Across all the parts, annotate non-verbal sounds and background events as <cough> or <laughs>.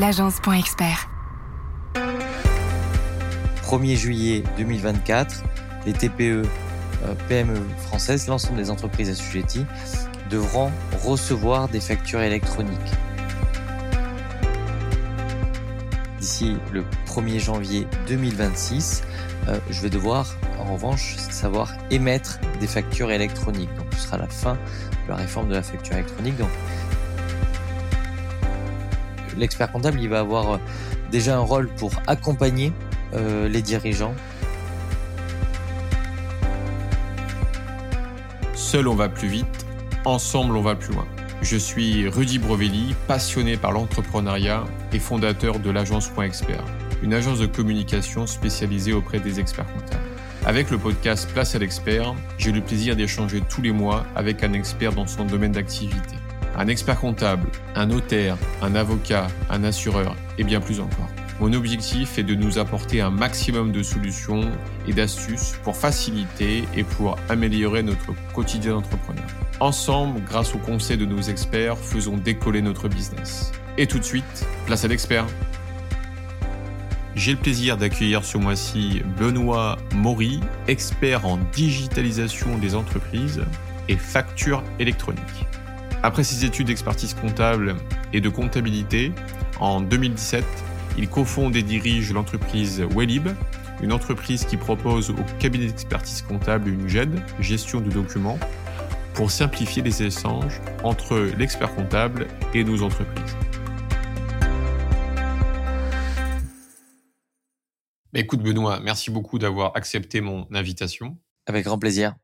l'agence.expert. 1er juillet 2024, les TPE, euh, PME françaises, l'ensemble des entreprises assujetties, devront recevoir des factures électroniques. D'ici le 1er janvier 2026, euh, je vais devoir en revanche savoir émettre des factures électroniques. Donc ce sera la fin de la réforme de la facture électronique. Donc l'expert comptable, va avoir euh, déjà un rôle pour accompagner euh, les dirigeants. Seul on va plus vite, ensemble on va plus loin. Je suis Rudy Brovelli, passionné par l'entrepreneuriat et fondateur de l'agence Expert, une agence de communication spécialisée auprès des experts comptables. Avec le podcast Place à l'expert, j'ai le plaisir d'échanger tous les mois avec un expert dans son domaine d'activité. Un expert comptable, un notaire, un avocat, un assureur et bien plus encore. Mon objectif est de nous apporter un maximum de solutions et d'astuces pour faciliter et pour améliorer notre quotidien d'entrepreneur. Ensemble, grâce aux conseils de nos experts, faisons décoller notre business. Et tout de suite, place à l'expert. J'ai le plaisir d'accueillir ce mois-ci Benoît Maury, expert en digitalisation des entreprises et factures électroniques. Après ses études d'expertise comptable et de comptabilité, en 2017, il cofonde et dirige l'entreprise Wellib, une entreprise qui propose au cabinet d'expertise comptable une GED, gestion de documents, pour simplifier les échanges entre l'expert comptable et nos entreprises. Écoute Benoît, merci beaucoup d'avoir accepté mon invitation. Avec grand plaisir.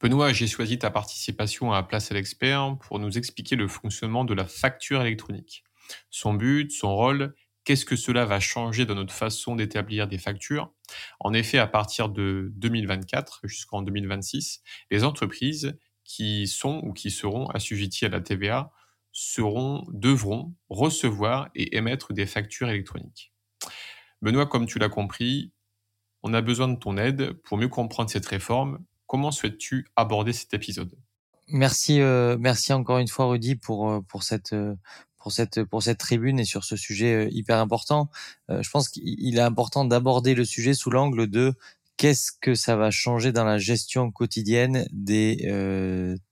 Benoît, j'ai choisi ta participation à Place à l'expert pour nous expliquer le fonctionnement de la facture électronique. Son but, son rôle, qu'est-ce que cela va changer dans notre façon d'établir des factures? En effet, à partir de 2024 jusqu'en 2026, les entreprises qui sont ou qui seront assujetties à la TVA seront, devront recevoir et émettre des factures électroniques. Benoît, comme tu l'as compris, on a besoin de ton aide pour mieux comprendre cette réforme. Comment souhaites-tu aborder cet épisode? Merci, euh, merci encore une fois Rudy pour euh, pour cette euh, pour cette pour cette tribune et sur ce sujet hyper important. je pense qu'il est important d'aborder le sujet sous l'angle de qu'est-ce que ça va changer dans la gestion quotidienne des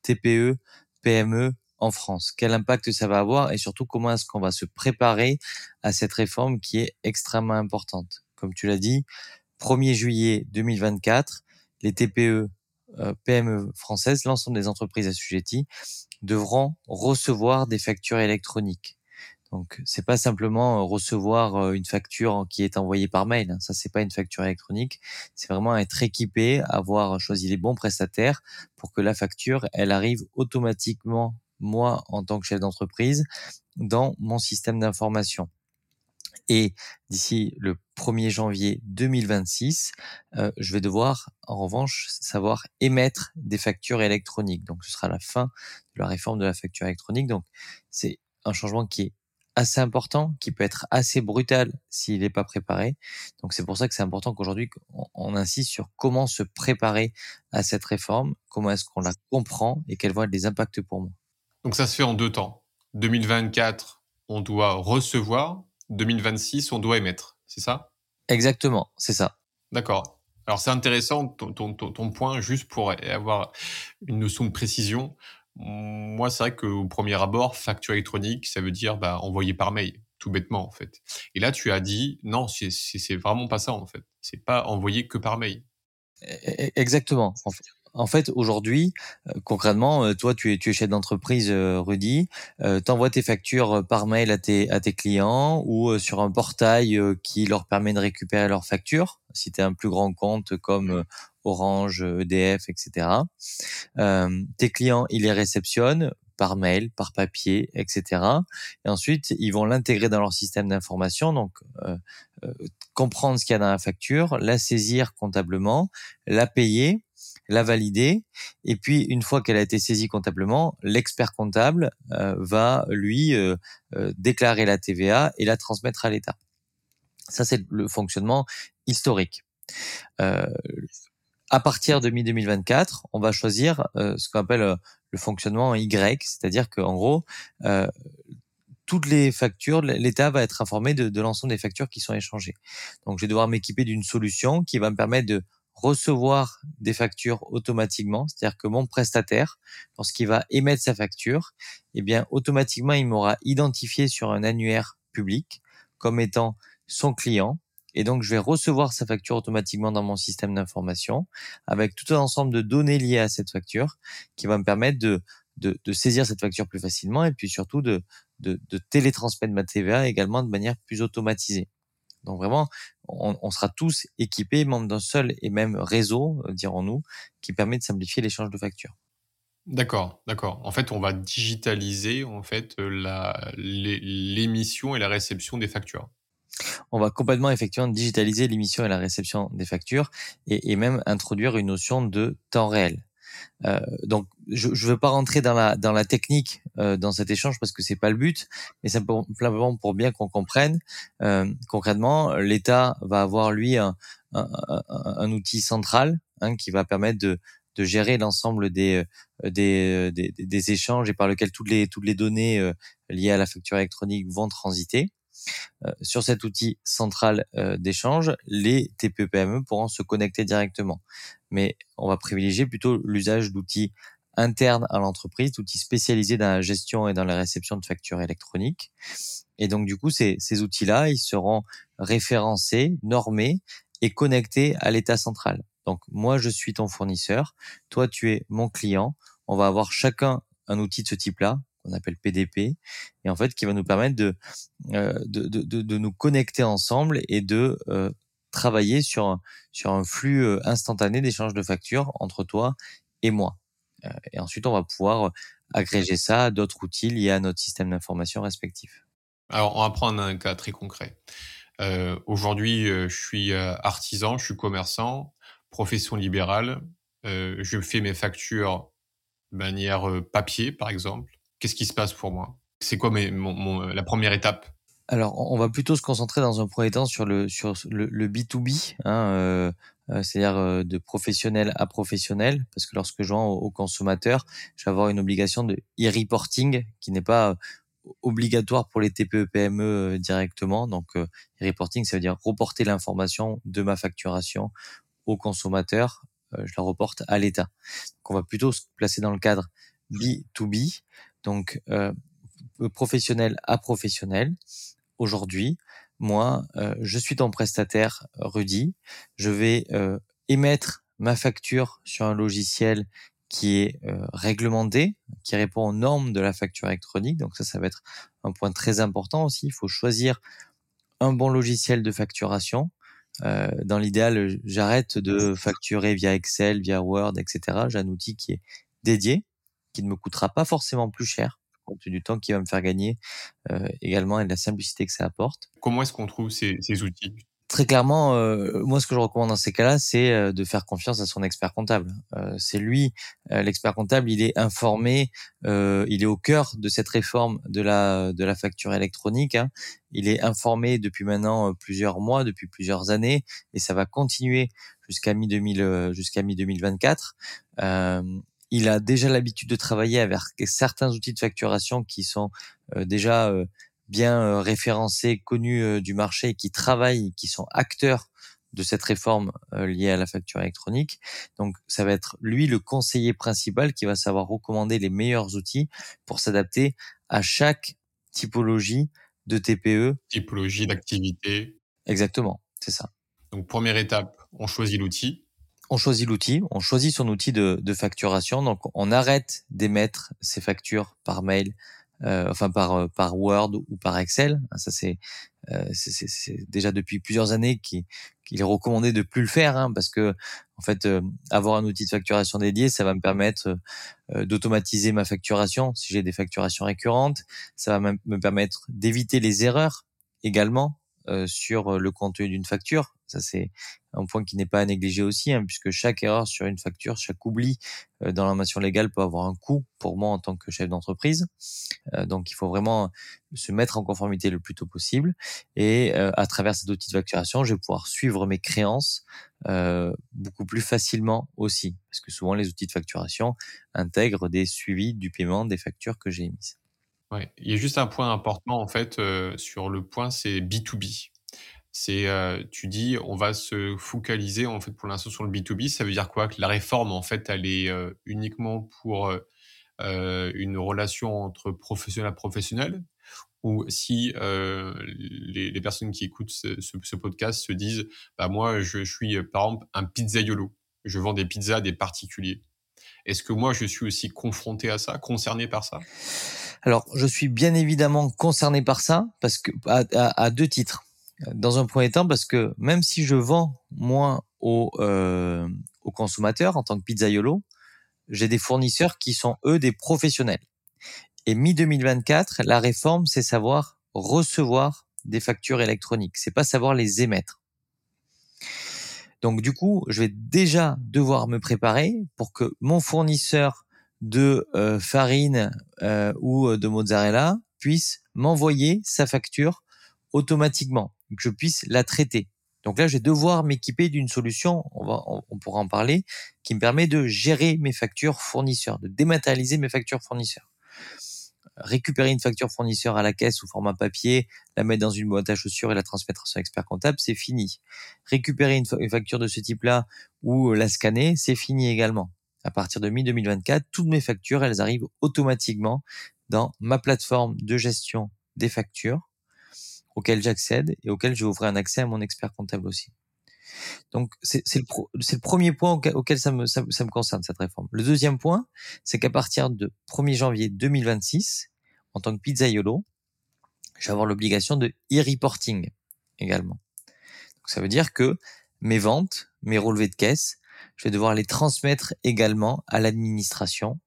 TPE, PME en France? Quel impact ça va avoir et surtout comment est-ce qu'on va se préparer à cette réforme qui est extrêmement importante? Comme tu l'as dit, 1er juillet 2024, les TPE, euh, PME françaises, l'ensemble des entreprises assujetties, devront recevoir des factures électroniques. Donc, c'est pas simplement euh, recevoir euh, une facture qui est envoyée par mail. Hein. Ça, c'est pas une facture électronique. C'est vraiment être équipé, avoir choisi les bons prestataires pour que la facture, elle arrive automatiquement moi en tant que chef d'entreprise dans mon système d'information. Et d'ici le 1er janvier 2026, euh, je vais devoir en revanche savoir émettre des factures électroniques. Donc ce sera la fin de la réforme de la facture électronique. Donc c'est un changement qui est assez important, qui peut être assez brutal s'il n'est pas préparé. Donc c'est pour ça que c'est important qu'aujourd'hui on, insiste sur comment se préparer à cette réforme, comment est-ce qu'on la comprend et quels vont être les impacts pour moi. Donc ça se fait en deux temps. 2024, on doit recevoir. 2026, on doit émettre. C'est ça? Exactement, c'est ça. D'accord. Alors c'est intéressant ton, ton, point, juste pour avoir une notion de précision. Moi, c'est vrai qu'au premier abord, facture électronique, ça veut dire bah, envoyer par mail, tout bêtement en fait. Et là, tu as dit non, c'est vraiment pas ça en fait. C'est pas envoyer que par mail. E, e, exactement. En fait. En fait, aujourd'hui, euh, concrètement, euh, toi, tu es, tu es chef d'entreprise, euh, Rudy, euh, tu envoies tes factures par mail à tes, à tes clients ou sur un portail qui leur permet de récupérer leurs factures, si tu as un plus grand compte comme Orange, EDF, etc. tes clients, ils les réceptionnent par mail, par papier, etc. Et ensuite, ils vont l'intégrer dans leur système d'information, donc comprendre ce qu'il y a dans la facture, la saisir comptablement, la payer la valider, et puis une fois qu'elle a été saisie comptablement, l'expert comptable euh, va lui euh, euh, déclarer la TVA et la transmettre à l'État. Ça, c'est le fonctionnement historique. à partir de mi-2024, on va choisir ce qu'on appelle le fonctionnement Y, c'est-à-dire qu'en gros, toutes les factures, l'État va être informé de, de l'ensemble des factures qui sont échangées. Donc, je vais devoir m'équiper d'une solution qui va me permettre de recevoir des factures automatiquement, c'est-à-dire que mon prestataire, lorsqu'il va émettre sa facture, eh bien automatiquement il m'aura identifié sur un annuaire public comme étant son client et donc je vais recevoir sa facture automatiquement dans mon système d'information avec tout un ensemble de données liées à cette facture qui va me permettre de, saisir cette facture plus facilement et puis surtout de, de, de télétransmettre ma TVA également de manière plus automatisée. Donc vraiment, on, sera tous équipés, membres d'un seul et même réseau, euh, dirons-nous, qui permet de simplifier l'échange de factures. D'accord, d'accord. En fait, on va digitaliser en fait euh, l'émission et la réception des factures. On va complètement effectivement digitaliser l'émission et la réception des factures et même introduire une notion de temps réel. Euh, donc, je ne veux pas rentrer dans la technique euh, dans cet échange parce que c'est pas le but, mais simplement pour bien qu'on comprenne euh, concrètement, l'État va avoir lui un, outil central hein, qui va permettre de gérer l'ensemble des, échanges et par lequel toutes les données liées à la facture électronique vont transiter. Euh, sur cet outil central euh, d'échange, les TPE-PME pourront se connecter directement. Mais on va privilégier plutôt l'usage d'outils internes à l'entreprise, d'outils spécialisés dans la gestion et dans la réception de factures électroniques. Et donc du coup, ces, ces outils-là, ils seront référencés, normés et connectés à l'état central. Donc moi, je suis ton fournisseur, toi, tu es mon client. On va avoir chacun un outil de ce type-là qu'on appelle PDP, et en fait qui va nous permettre de, euh, de, de, nous connecter ensemble et de euh, travailler sur un, sur un flux euh, instantané d'échange de factures entre toi et moi. et ensuite, on va pouvoir agréger ça à d'autres outils liés à notre système d'information respectif. Alors, on va prendre un cas très concret. Aujourd'hui, je suis artisan, je suis commerçant, profession libérale. Je fais mes factures de manière papier, par exemple qu'est-ce qui se passe pour moi? C'est quoi mes, mon, la première étape? Alors, on va plutôt se concentrer dans un premier temps sur le sur le, le B2B, hein, euh, euh, c'est-à-dire euh, de professionnel à professionnel, parce que lorsque je vends au, consommateur, je vais avoir une obligation de e-reporting qui n'est pas obligatoire pour les TPE-PME directement. Donc, e-reporting, ça veut dire reporter l'information de ma facturation au consommateur. je la reporte à l'État. Donc, on va plutôt se placer dans le cadre B2B donc euh, professionnel à professionnel. Aujourd'hui, moi, euh, je suis ton prestataire Rudy. Je vais euh, émettre ma facture sur un logiciel qui est réglementé, qui répond aux normes de la facture électronique. Donc ça, ça va être un point très important aussi. Il faut choisir un bon logiciel de facturation. dans l'idéal, j'arrête de facturer via Excel, via Word, etc. J'ai un outil qui est dédié qui ne me coûtera pas forcément plus cher compte du temps qui va me faire gagner euh, également et de la simplicité que ça apporte. Comment est-ce qu'on trouve ces, ces outils? Très clairement, euh, moi, ce que je recommande dans ces cas-là, c'est euh, de faire confiance à son expert comptable. Euh, c'est lui, euh, l'expert comptable, il est informé, il est au cœur de cette réforme de la de la facture électronique. Hein. Il est informé depuis maintenant plusieurs mois, depuis plusieurs années, et ça va continuer jusqu'à mi 2000 jusqu'à mi 2024 il a déjà l'habitude de travailler avec certains outils de facturation qui sont euh, déjà euh, bien euh, référencés, connus du marché, qui travaillent, qui sont acteurs de cette réforme liée à la facture électronique. Donc, ça va être lui le conseiller principal qui va savoir recommander les meilleurs outils pour s'adapter à chaque typologie de TPE. Typologie d'activité. Exactement, c'est ça. Donc, première étape, on choisit l'outil on choisit l'outil, on choisit son outil de, facturation, donc on arrête d'émettre ses factures par mail, euh, enfin par euh, par Word ou par Excel. Ça c'est euh, c'est déjà depuis plusieurs années qu'il est recommandé de plus le faire, hein, parce que en fait avoir un outil de facturation dédié, ça va me permettre d'automatiser ma facturation si j'ai des facturations récurrentes, ça va me permettre d'éviter les erreurs également sur le contenu d'une facture. Ça, c'est un point qui n'est pas à négliger aussi, hein, puisque chaque erreur sur une facture, chaque oubli euh, dans l'information légale peut avoir un coût pour moi en tant que chef d'entreprise. Euh, donc, il faut vraiment se mettre en conformité le plus tôt possible. Et euh, à travers cet outil de facturation, je vais pouvoir suivre mes créances beaucoup plus facilement aussi, parce que souvent les outils de facturation intègrent des suivis du paiement des factures que j'ai émises. Ouais, il y a juste un point important en fait sur le point, c'est B2B. C'est, euh, tu dis, on va se focaliser en fait pour l'instant sur le B2B. Ça veut dire quoi? Que la réforme en fait, elle est euh, uniquement pour euh, une relation entre professionnel à professionnel? Ou si les, personnes qui écoutent ce, podcast se disent, bah moi, je, suis par exemple un pizzaiolo, je vends des pizzas à des particuliers. Est-ce que moi, je suis aussi confronté à ça, concerné par ça? Alors, je suis bien évidemment concerné par ça, parce que à deux titres. Dans un premier temps, parce que même si je vends moi aux, euh, consommateurs en tant que pizzaiolo, j'ai des fournisseurs qui sont eux des professionnels. Et mi-2024, la réforme, c'est savoir recevoir des factures électroniques. C'est pas savoir les émettre. Donc du coup, je vais déjà devoir me préparer pour que mon fournisseur de euh, farine euh, ou de mozzarella puisse m'envoyer sa facture automatiquement, que je puisse la traiter. Donc là, je vais devoir m'équiper d'une solution, on, va, on, pourra en parler, qui me permet de gérer mes factures fournisseurs, de dématérialiser mes factures fournisseurs récupérer une facture fournisseur à la caisse sous format papier, la mettre dans une boîte à chaussures et la transmettre à son expert comptable, c'est fini. Récupérer une, facture de ce type-là ou la scanner, c'est fini également. À partir de mi-2024, toutes mes factures, elles arrivent automatiquement dans ma plateforme de gestion des factures auquel j'accède et auquel je vais ouvrir un accès à mon expert comptable aussi. Donc c'est le, premier point auquel, ça, me, ça, me concerne, cette réforme. Le deuxième point, c'est qu'à partir de 1er janvier 2026, en tant que pizzaiolo, je vais avoir l'obligation de e-reporting également. Donc, ça veut dire que mes ventes, mes relevés de caisse, je vais devoir les transmettre également à l'administration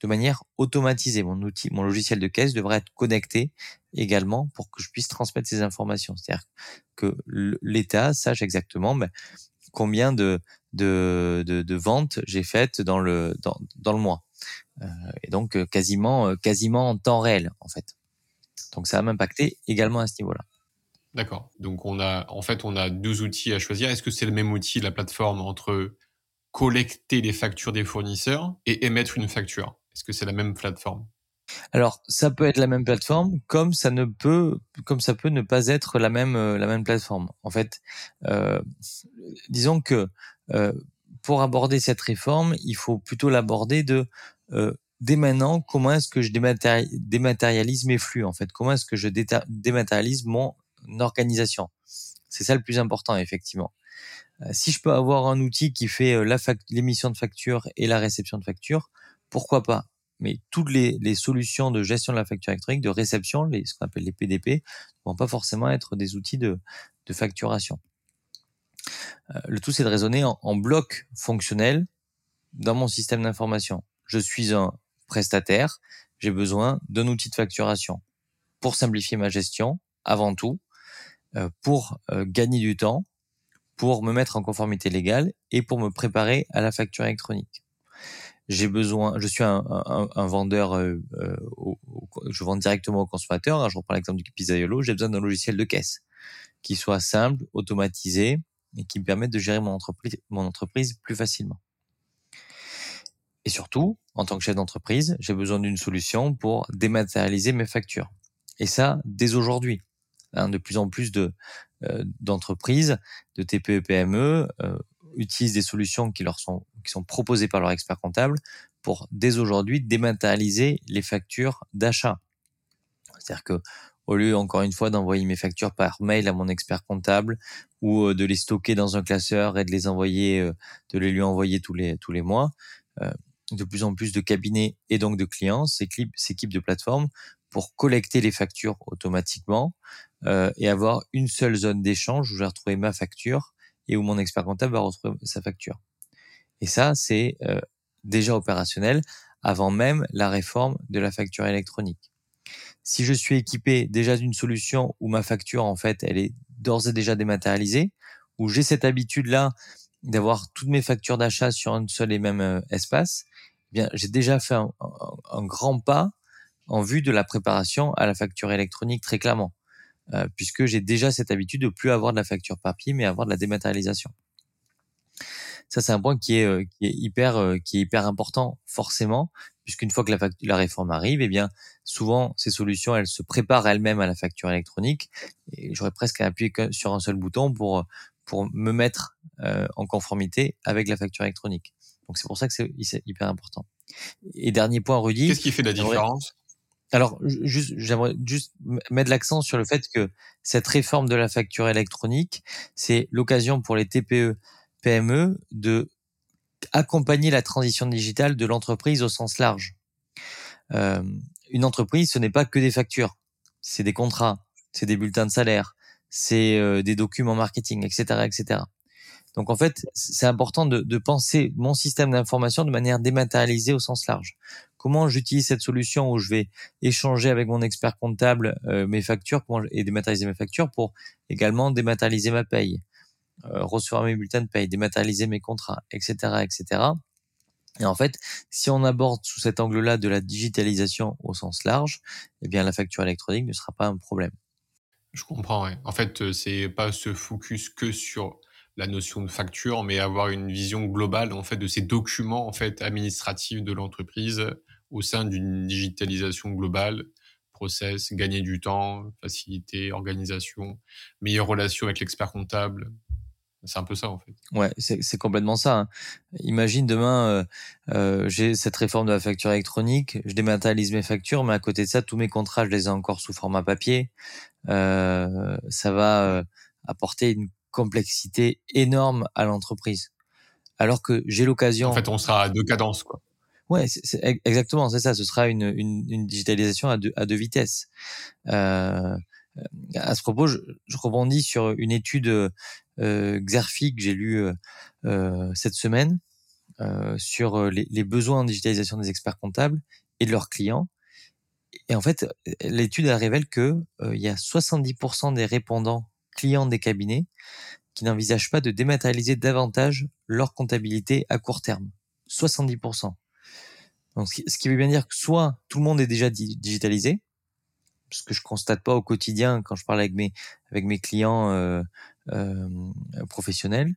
de manière automatisée. Mon outil, mon logiciel de caisse devrait être connecté également pour que je puisse transmettre ces informations. C'est-à-dire que l'État sache exactement ben, combien de, ventes j'ai faites dans le, mois. Euh, et donc euh, quasiment, euh, quasiment en temps réel en fait. Donc ça va m'impacter également à ce niveau-là. D'accord. Donc on a, en fait, on a deux outils à choisir. Est-ce que c'est le même outil, la plateforme, entre collecter les factures des fournisseurs et émettre une facture? Est-ce que c'est la même plateforme? Alors, ça peut être la même plateforme, comme ça ne peut, comme ça peut ne pas être la même euh, la même plateforme. En fait, euh, disons que euh, pour aborder cette réforme, il faut plutôt l'aborder de euh, dès maintenant. Comment est-ce que je dématérialise mes flux En fait, comment est-ce que je dématérialise mon organisation? C'est ça le plus important, effectivement. Si je peux avoir un outil qui fait l'émission de facture et la réception de facture, pourquoi pas? Mais toutes les, solutions de gestion de la facture électronique, de réception, les, ce qu'on appelle les PDP, ne vont pas forcément être des outils de, de facturation. Euh, le tout, c'est de raisonner en, en, bloc fonctionnel dans mon système d'information. Je suis un prestataire, j'ai besoin d'un outil de facturation pour simplifier ma gestion, avant tout, euh, pour euh, gagner du temps, pour me mettre en conformité légale et pour me préparer à la facture électronique j'ai besoin, je suis un, un, un vendeur, euh, euh je vends directement au consommateur. Hein, je reprends l'exemple du pizzaiolo. J'ai besoin d'un logiciel de caisse qui soit simple, automatisé et qui me permette de gérer mon entreprise, mon entreprise plus facilement. Et surtout, en tant que chef d'entreprise, j'ai besoin d'une solution pour dématérialiser mes factures. Et ça, dès aujourd'hui. Hein, de plus en plus de euh, d'entreprises, de TPE-PME euh, utilisent des solutions qui leur sont qui sont proposés par leur expert comptable pour dès aujourd'hui dématérialiser les factures d'achat. C'est-à-dire que au lieu encore une fois d'envoyer mes factures par mail à mon expert comptable ou euh, de les stocker dans un classeur et de les envoyer, euh, de les lui envoyer tous les tous les mois, euh, de plus en plus de cabinets et donc de clients s'équipent de plateformes pour collecter les factures automatiquement et avoir une seule zone d'échange où je vais retrouver ma facture et où mon expert comptable va retrouver sa facture. Et ça, c'est euh, déjà opérationnel avant même la réforme de la facture électronique. Si je suis équipé déjà d'une solution où ma facture, en fait, elle est d'ores et déjà dématérialisée, où j'ai cette habitude-là d'avoir toutes mes factures d'achat sur un seul et même euh, espace, eh bien, j'ai déjà fait un, grand pas en vue de la préparation à la facture électronique très clairement, euh, puisque j'ai déjà cette habitude de plus avoir de la facture papier, mais avoir de la dématérialisation. Ça c'est un point qui est, qui est hyper, qui est hyper important forcément, puisqu'une fois que la, la réforme arrive, eh bien souvent ces solutions elles se préparent elles-mêmes à la facture électronique. Et j'aurais presque à appuyer sur un seul bouton pour pour me mettre en conformité avec la facture électronique. Donc c'est pour ça que c'est hyper important. Et dernier point, Rudy. Qu'est-ce qui fait la différence? Alors, juste, j'aimerais juste mettre l'accent sur le fait que cette réforme de la facture électronique, c'est l'occasion pour les TPE, PME de accompagner la transition digitale de l'entreprise au sens large. Euh, une entreprise, ce n'est pas que des factures, c'est des contrats, c'est des bulletins de salaire, c'est euh, des documents marketing, etc., etc. Donc en fait, c'est important de, penser mon système d'information de manière dématérialisée au sens large. Comment j'utilise cette solution où je vais échanger avec mon expert comptable euh, mes factures et dématérialiser mes factures pour également dématérialiser ma paye, recevoir mes bulletins de paye, dématérialiser mes contrats, etc., etc. Et en fait, si on aborde sous cet angle-là de la digitalisation au sens large, eh bien la facture électronique ne sera pas un problème. Je comprends. Ouais. En fait, euh, c'est pas se focus que sur la notion de facture, mais avoir une vision globale en fait de ces documents en fait administratifs de l'entreprise au sein d'une digitalisation globale, process, gagner du temps, faciliter, organisation, meilleure relation avec l'expert comptable. C'est un peu ça en fait. Ouais, c'est complètement ça. Hein. Imagine demain, euh, euh, j'ai cette réforme de la facture électronique, je dématérialise mes factures, mais à côté de ça, tous mes contrats, je les ai encore sous format papier. Euh, ça va euh, apporter une complexité énorme à l'entreprise. Alors que j'ai l'occasion. En fait, on sera à deux cadences, quoi. Ouais, c'est exactement, c'est ça. Ce sera une, une, une, digitalisation à deux, à deux vitesses. Euh, à ce propos, je, je, rebondis sur une étude Xerfi que j'ai lue euh, cette semaine euh, sur les, les, besoins en digitalisation des experts comptables et de leurs clients. Et en fait, l'étude révèle que euh, il y a 70% des répondants clients des cabinets qui n'envisagent pas de dématérialiser davantage leur comptabilité à court terme. 70%. Donc, ce qui veut bien dire que soit tout le monde est déjà digitalisé, ce que je constate pas au quotidien quand je parle avec mes avec mes clients euh, euh, professionnels,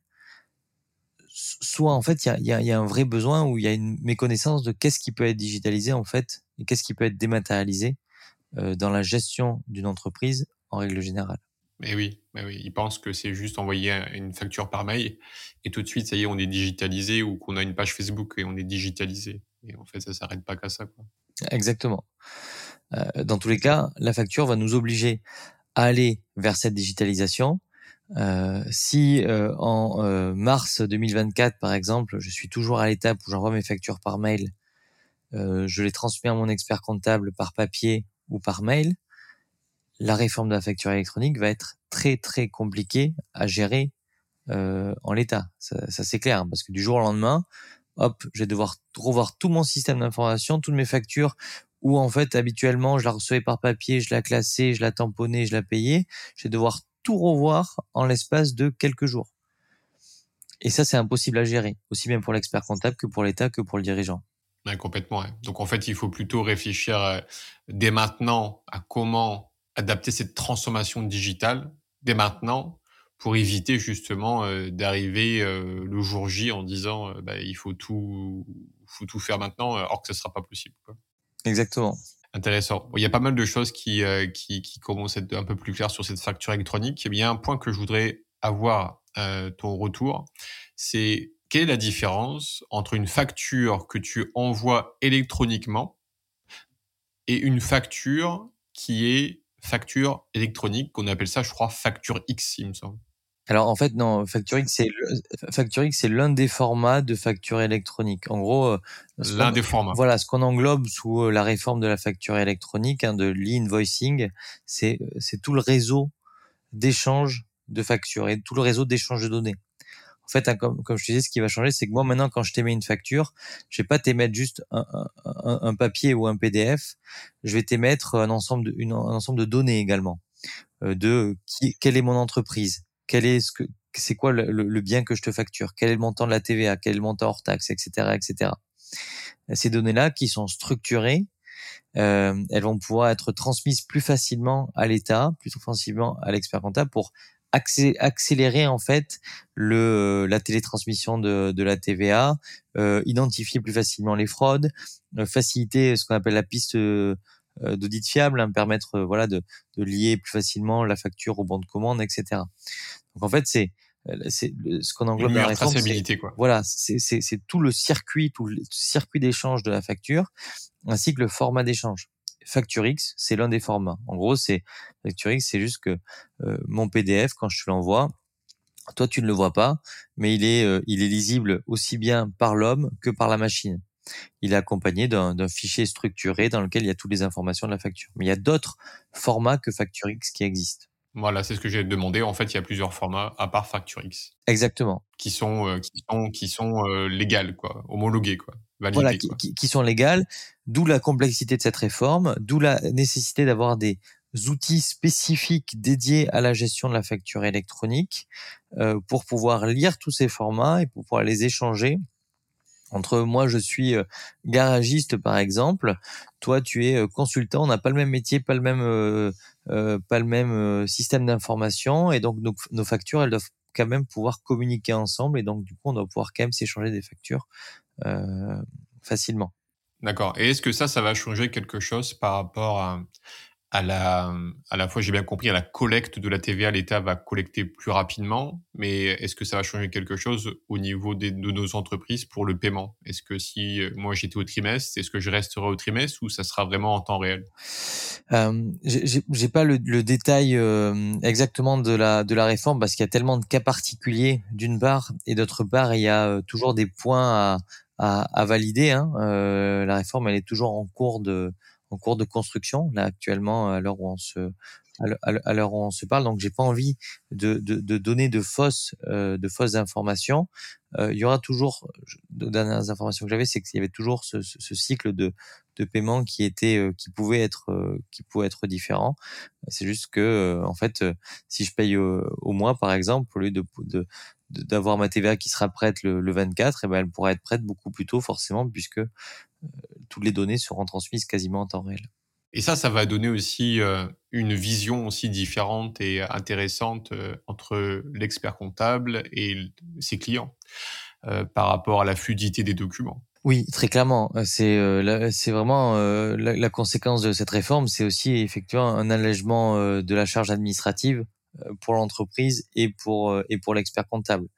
soit en fait il y a, y, a, y a, un vrai besoin où il y a une méconnaissance de qu'est-ce qui peut être digitalisé en fait et qu'est-ce qui peut être dématérialisé euh, dans la gestion d'une entreprise en règle générale. Mais oui, mais oui, ils pensent que c'est juste envoyer une facture par mail et tout de suite, ça y est, on est digitalisé ou qu'on a une page Facebook et on est digitalisé. Et en fait, ça s'arrête pas qu'à ça. Quoi. Exactement. Euh, dans tous les cas, la facture va nous obliger à aller vers cette digitalisation. Euh, si euh, en euh, mars 2024, par exemple, je suis toujours à l'étape où j'envoie mes factures par mail, euh, je les transmets à mon expert comptable par papier ou par mail, la réforme de la facture électronique va être très très compliquée à gérer euh, en l'état. Ça, ça c'est clair, hein, parce que du jour au lendemain, hop, je vais devoir revoir tout mon système d'information, toutes mes factures, où en fait habituellement je la recevais par papier, je la classais, je la tamponnais, je la payais. Je vais devoir tout revoir en l'espace de quelques jours. Et ça, c'est impossible à gérer, aussi bien pour l'expert comptable que pour l'État que pour le dirigeant. Ouais, complètement. Ouais. Donc en fait, il faut plutôt réfléchir euh, dès maintenant à comment adapter cette transformation digitale dès maintenant pour éviter justement euh, d'arriver euh, le jour J en disant bah, il faut tout faut tout faire maintenant alors que ce sera pas possible quoi. Exactement. Intéressant. il y a pas mal de choses qui, qui, qui commencent à être un peu plus claires sur cette facture électronique. Il y a un point que je voudrais avoir ton retour, c'est quelle est la différence entre une facture que tu envoies électroniquement et une facture qui est facture électronique, qu'on appelle ça, je crois, facture X, il me semble. Alors en fait non, facture X c'est facture X c'est l'un des formats de facture électronique. En gros, euh, l'un des formats. Voilà, ce qu'on englobe sous euh, la réforme de la facture électronique, hein, de l'e-invoicing, c'est c'est tout le réseau d'échange de factures et tout le réseau d'échange de données. En fait, hein, comme, comme je te disais, ce qui va changer, c'est que moi maintenant, quand je t'émets une facture, je vais pas t'émettre juste un, un, un, papier ou un PDF. Je vais t'émettre un ensemble de, une, un ensemble de données également. Euh, de qui, quelle est mon entreprise, quel est ce que c'est quoi le, le, bien que je te facture, quel est le montant de la TVA, quel est le montant hors taxe, etc., etc. Ces données-là qui sont structurées, euh, elles vont pouvoir être transmises plus facilement à l'État, plus facilement à l'expert comptable pour accélérer en fait le la télétransmission de, de la TVA, euh, identifier plus facilement les fraudes, euh, faciliter ce qu'on appelle la piste euh, d'audit fiable, hein, permettre voilà de, de, lier plus facilement la facture au bon de commande, etc. Donc en fait c'est c'est ce qu'on englobe dans la réforme. Quoi. Voilà, c'est tout le circuit, tout le circuit d'échange de la facture, ainsi que le format d'échange. FactureX, c'est l'un des formats. En gros, c'est FactureX, c'est juste que euh, mon PDF, quand je te l'envoie, toi tu ne le vois pas, mais il est, euh, il est lisible aussi bien par l'homme que par la machine. Il est accompagné d'un fichier structuré dans lequel il y a toutes les informations de la facture. Mais il y a d'autres formats que FactureX qui existent. Voilà, c'est ce que j'ai demandé. En fait, il y a plusieurs formats à part FactureX. Exactement. Qui sont euh, qui sont qui sont euh, légales quoi, homologuées quoi, validées, voilà, qui, Qui, qui, sont légales. D'où la complexité de cette réforme, d'où la nécessité d'avoir des outils spécifiques dédiés à la gestion de la facture électronique euh, pour pouvoir lire tous ces formats et pour pouvoir les échanger entre moi, je suis euh, garagiste par exemple, toi tu es euh, consultant, on n'a pas le même métier, pas le même, euh, pas le même système d'information, et donc nos, factures, elles doivent quand même pouvoir communiquer ensemble, et donc du coup, on doit pouvoir quand même s'échanger des factures facilement. D'accord. Et est-ce que ça, ça va changer quelque chose par rapport à, à la, à la fois, j'ai bien compris, à la collecte de la TVA, l'État va collecter plus rapidement, mais est-ce que ça va changer quelque chose au niveau des, de nos entreprises pour le paiement? Est-ce que si euh, moi j'étais au trimestre, est-ce que je resterai au trimestre ou ça sera vraiment en temps réel? Euh, J'ai pas le, le détail euh, exactement de la, de la réforme parce qu'il y a tellement de cas particuliers d'une part et d'autre part il y a euh, toujours des points à, à, à valider. Hein. Euh, la réforme elle est toujours en cours de en cours de construction là actuellement à l'heure où on se à l'heure où on se parle. Donc j'ai pas envie de, de, de, donner de fausses euh, de fausses informations. Euh, il y aura toujours de dernières informations que j'avais, c'est qu'il y avait toujours ce, ce, ce, cycle de de paiement qui était euh, qui pouvait être euh, qui pouvait être différent. C'est juste que euh, en fait, si je paye au, mois par exemple, au lieu de, de d'avoir ma TVA qui sera prête le, le 24, et eh ben elle pourra être prête beaucoup plus tôt forcément puisque toutes les données seront transmises quasiment en temps réel. Et ça, ça va donner aussi euh, une vision aussi différente et intéressante euh, entre l'expert comptable et ses clients euh, par rapport à la fluidité des documents. Oui, très clairement. C'est c'est vraiment la, la, conséquence de cette réforme, c'est aussi effectivement un allègement de la charge administrative pour l'entreprise et pour et pour l'expert comptable.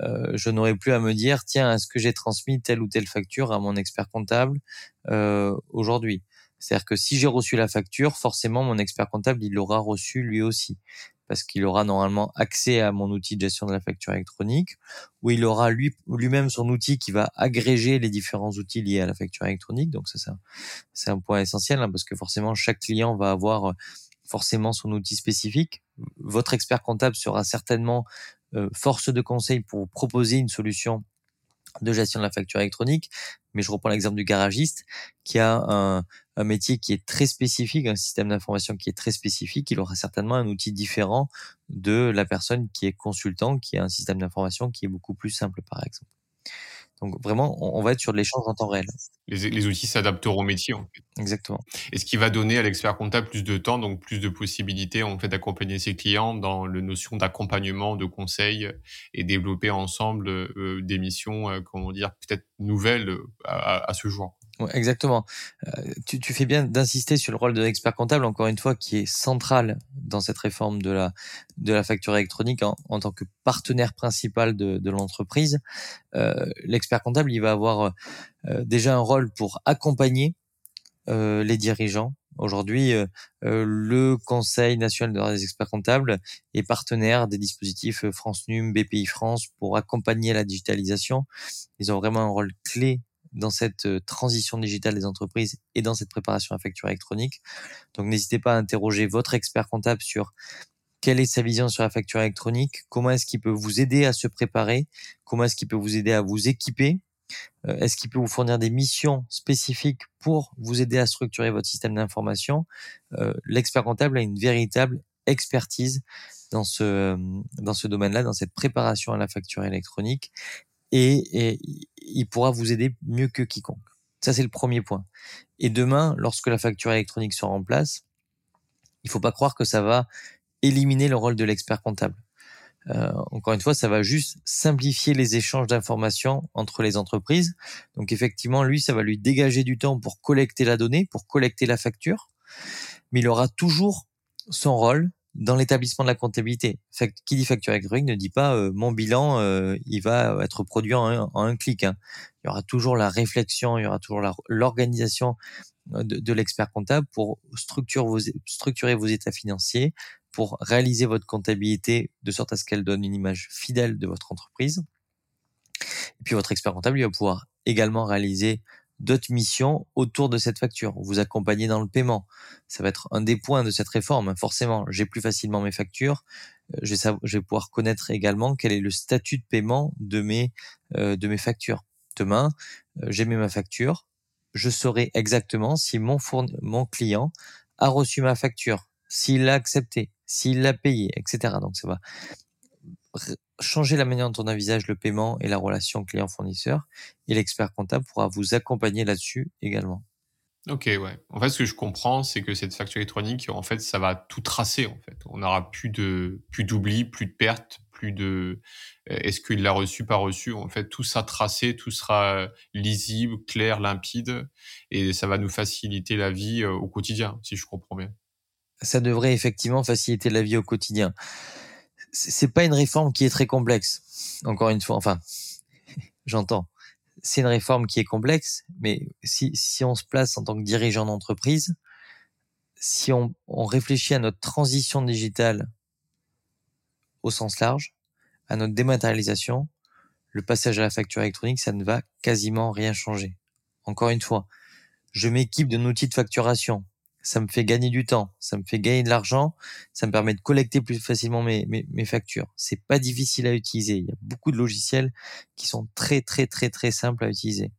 Euh, je n'aurais plus à me dire tiens est-ce que j'ai transmis telle ou telle facture à mon expert comptable euh, aujourd'hui? C'est-à-dire que si j'ai reçu la facture forcément mon expert comptable il l'aura reçu lui aussi parce qu'il aura normalement accès à mon outil de gestion de la facture électronique, où il aura lui lui-même son outil qui va agréger les différents outils liés à la facture électronique. Donc ça, c'est un, point essentiel hein, parce que forcément chaque client va avoir forcément son outil spécifique. Votre expert comptable sera certainement euh, force de conseil pour proposer une solution de gestion de la facture électronique. Mais je reprends l'exemple du garagiste qui a un, un, métier qui est très spécifique, un système d'information qui est très spécifique. Il aura certainement un outil différent de la personne qui est consultant, qui a un système d'information qui est beaucoup plus simple, par exemple. Donc vraiment, on, va être sur de l'échange en temps réel. Les, les outils s'adapteront au métier. En fait. Exactement. Et ce qui va donner à l'expert comptable plus de temps, donc plus de possibilités en fait d'accompagner ses clients dans la notion d'accompagnement, de conseil et développer ensemble euh, des missions, euh, comment dire, peut-être nouvelles euh, à, à, ce jour. Exactement. Euh, tu, tu, fais bien d'insister sur le rôle de l'expert comptable, encore une fois, qui est central dans cette réforme de la, de la facture électronique en, en tant que partenaire principal de, de l'entreprise. Euh, l'expert comptable, il va avoir euh, déjà un rôle pour accompagner euh, les dirigeants. Aujourd'hui, euh, le Conseil national des experts comptables est partenaire des dispositifs France Num, BPI France pour accompagner la digitalisation. Ils ont vraiment un rôle clé dans cette euh, transition digitale des entreprises et dans cette préparation à facture électronique. Donc n'hésitez pas à interroger votre expert comptable sur quelle est sa vision sur la facture électronique, comment est-ce qu'il peut vous aider à se préparer, comment est-ce qu'il peut vous aider à vous équiper, euh, est-ce qu'il peut vous fournir des missions spécifiques pour vous aider à structurer votre système d'information. Euh, l'expert comptable a une véritable expertise dans ce dans ce domaine-là, dans cette préparation à la facture électronique et, il pourra vous aider mieux que quiconque. Ça, c'est le premier point. Et demain, lorsque la facture électronique sera en place, il faut pas croire que ça va éliminer le rôle de l'expert comptable. Euh, encore une fois, ça va juste simplifier les échanges d'informations entre les entreprises. Donc effectivement, lui, ça va lui dégager du temps pour collecter la donnée, pour collecter la facture, mais il aura toujours son rôle dans l'établissement de la comptabilité. Qui dit facture électronique ne dit pas euh, mon bilan, euh, il va être produit en un, clic. Hein. Il y aura toujours la réflexion, il y aura toujours l'organisation de, de l'expert comptable pour structurer vos états financiers, pour réaliser votre comptabilité de sorte à ce qu'elle donne une image fidèle de votre entreprise. Et puis votre expert comptable il va pouvoir également réaliser d'autres missions autour de cette facture, vous accompagner dans le paiement. Ça va être un des points de cette réforme. Forcément, j'ai plus facilement mes factures. Euh, je vais, je vais pouvoir connaître également quel est le statut de paiement de mes, euh, de mes factures. Demain, euh, j'ai mis ma facture. Je saurai exactement si mon, mon client a reçu ma facture, s'il l'a accepté, s'il l'a payé, etc. Donc ça va changer la manière dont on envisage le paiement et la relation client-fournisseur. Et l'expert comptable pourra vous accompagner là-dessus également. Ok, ouais. En fait, ce que je comprends, c'est que cette facture électronique, en fait, ça va tout tracer. En fait, on n'aura plus de plus d'oubli, plus de pertes, plus de euh, est-ce qu'il l'a reçu, pas reçu? En fait, tout sera tracé, tout sera lisible, clair, limpide, et ça va nous faciliter la vie euh, au quotidien, si je comprends bien ça devrait effectivement faciliter la vie au quotidien. C'est pas une réforme qui est très complexe. Encore une fois, enfin, <laughs> j'entends. C'est une réforme qui est complexe, mais si, si on se place en tant que dirigeant d'entreprise, si on, on réfléchit à notre transition digitale au sens large, à notre dématérialisation, le passage à la facture électronique, ça ne va quasiment rien changer. Encore une fois, je m'équipe d'un outil de facturation ça me fait gagner du temps, ça me fait gagner de l'argent, ça me permet de collecter plus facilement mes, mes, mes factures. C'est pas difficile à utiliser. Il y a beaucoup de logiciels qui sont très très très très simples à utiliser.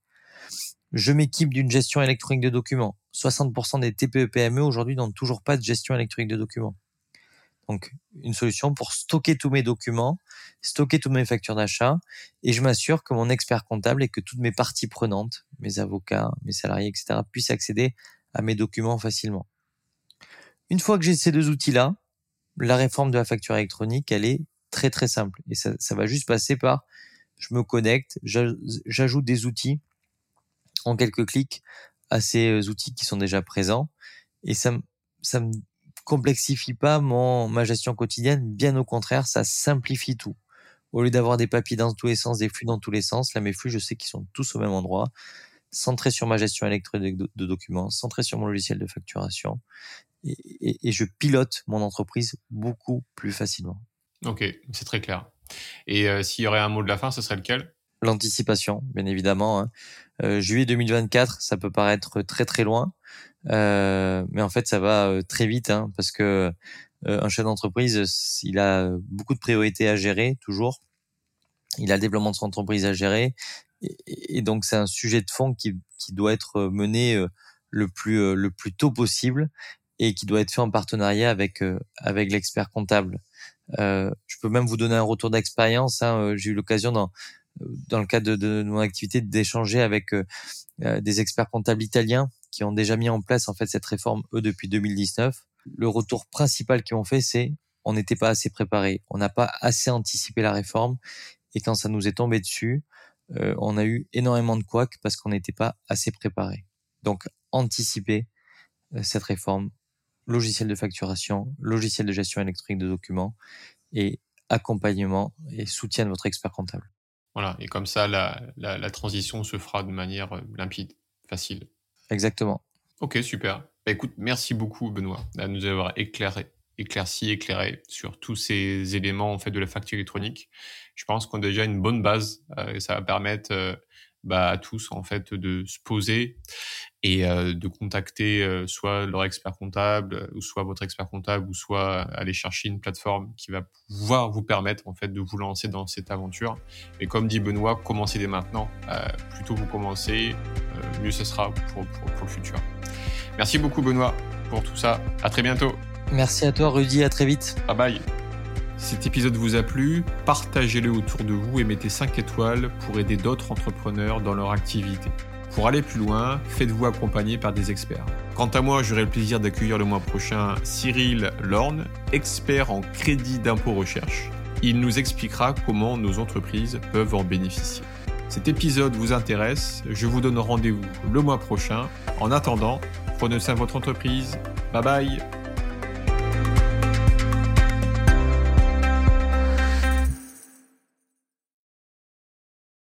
Je m'équipe d'une gestion électronique de documents. 60% des TPE-PME aujourd'hui n'ont toujours pas de gestion électronique de documents. Donc, une solution pour stocker tous mes documents, stocker toutes mes factures d'achat, et je m'assure que mon expert comptable et que toutes mes parties prenantes, mes avocats, mes salariés, etc., puissent accéder à mes documents facilement. Une fois que j'ai ces deux outils-là, la réforme de la facture électronique, elle est très très simple. Et ça, ça va juste passer par, je me connecte, j'ajoute des outils en quelques clics à ces euh, outils qui sont déjà présents. Et ça, ça me complexifie pas mon, ma gestion quotidienne. Bien au contraire, ça simplifie tout. Au lieu d'avoir des papiers dans tous les sens, des flux dans tous les sens, là, mes flux, je sais qu'ils sont tous au même endroit centré sur ma gestion électronique de, documents, centré sur mon logiciel de facturation, et, je pilote mon entreprise beaucoup plus facilement. Ok, c'est très clair. Et euh, s'il y aurait un mot de la fin, ce serait lequel? L'anticipation, bien évidemment. Hein. Euh, juillet 2024, ça peut paraître très très loin, euh, mais en fait, ça va très vite hein, parce que un chef d'entreprise, il a beaucoup de priorités à gérer toujours. Il a le développement de son entreprise à gérer, et, donc c'est un sujet de fond qui, qui doit être euh, mené euh, le plus euh, le plus tôt possible et qui doit être fait en partenariat avec avec l'expert comptable. Euh, je peux même vous donner un retour d'expérience. Hein. J'ai eu l'occasion dans dans le cadre de, de mon activité d'échanger avec des experts comptables italiens qui ont déjà mis en place en fait cette réforme eux depuis 2019. Le retour principal qu'ils ont fait, c'est on n'était pas assez préparé, on n'a pas assez anticipé la réforme et quand ça nous est tombé dessus, euh, on a eu énormément de couacs parce qu'on n'était pas assez préparé. Donc, anticiper euh, cette réforme, logiciel de facturation, logiciel de gestion électronique de documents et accompagnement et soutien de votre expert comptable. Voilà, et comme ça, la, la, transition se fera de manière euh, limpide, facile. Exactement. Ok, super. Bah, écoute, merci beaucoup, Benoît, de nous avoir éclairé, éclairci, éclairé sur tous ces éléments en fait de la facture électronique. Je pense qu'on a déjà une bonne base euh, et ça va permettre euh, bah, à tous en fait de se poser et euh, de contacter soit leur expert comptable ou soit votre expert comptable ou soit aller chercher une plateforme qui va pouvoir vous permettre en fait de vous lancer dans cette aventure. Et comme dit Benoît, commencez dès maintenant. plus tôt vous commencez, mieux ce sera pour, pour le futur. Merci beaucoup Benoît pour tout ça. À très bientôt. Merci à toi Rudy, à très vite. Bye bye. Cet épisode vous a plu, partagez-le autour de vous et mettez 5 étoiles pour aider d'autres entrepreneurs dans leur activité. Pour aller plus loin, faites-vous accompagner par des experts. Quant à moi, j'aurai le plaisir d'accueillir le mois prochain Cyril Lorne, expert en crédit d'impôt recherche. Il nous expliquera comment nos entreprises peuvent en bénéficier. Cet épisode vous intéresse, je vous donne rendez-vous le mois prochain. En attendant, prenez soin de votre entreprise. Bye bye